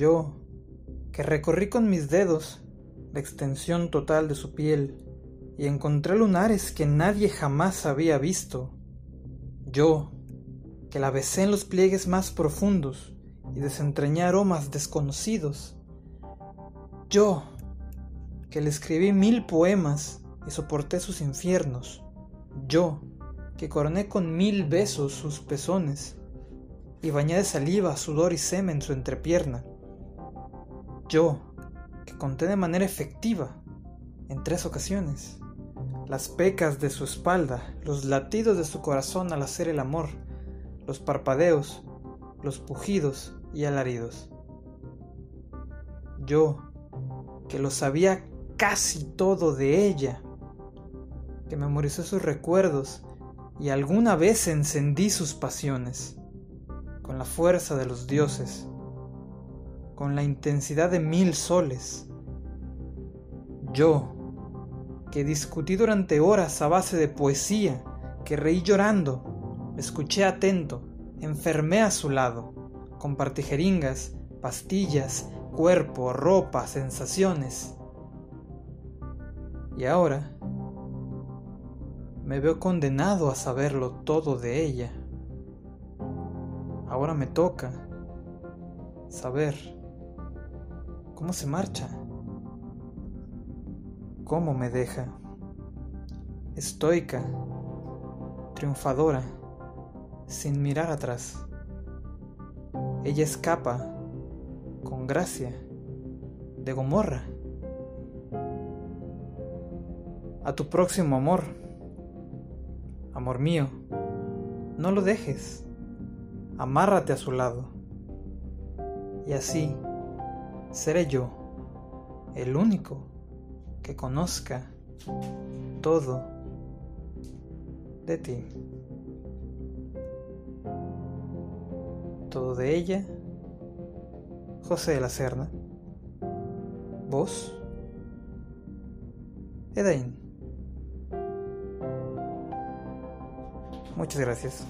Yo, que recorrí con mis dedos la extensión total de su piel y encontré lunares que nadie jamás había visto. Yo, que la besé en los pliegues más profundos y desentrañé aromas desconocidos. Yo, que le escribí mil poemas y soporté sus infiernos. Yo, que coroné con mil besos sus pezones y bañé de saliva, sudor y semen su entrepierna. Yo, que conté de manera efectiva, en tres ocasiones, las pecas de su espalda, los latidos de su corazón al hacer el amor, los parpadeos, los pujidos y alaridos. Yo, que lo sabía casi todo de ella, que memorizó sus recuerdos y alguna vez encendí sus pasiones, con la fuerza de los dioses, con la intensidad de mil soles. Yo, que discutí durante horas a base de poesía, que reí llorando, escuché atento, enfermé a su lado, compartí jeringas, pastillas, cuerpo, ropa, sensaciones. Y ahora me veo condenado a saberlo todo de ella. Ahora me toca saber cómo se marcha, cómo me deja, estoica, triunfadora, sin mirar atrás. Ella escapa con gracia de Gomorra. A tu próximo amor, amor mío, no lo dejes, amárrate a su lado. Y así seré yo, el único que conozca todo de ti. Todo de ella, José de la Serna. Vos, Edain. Muchas gracias.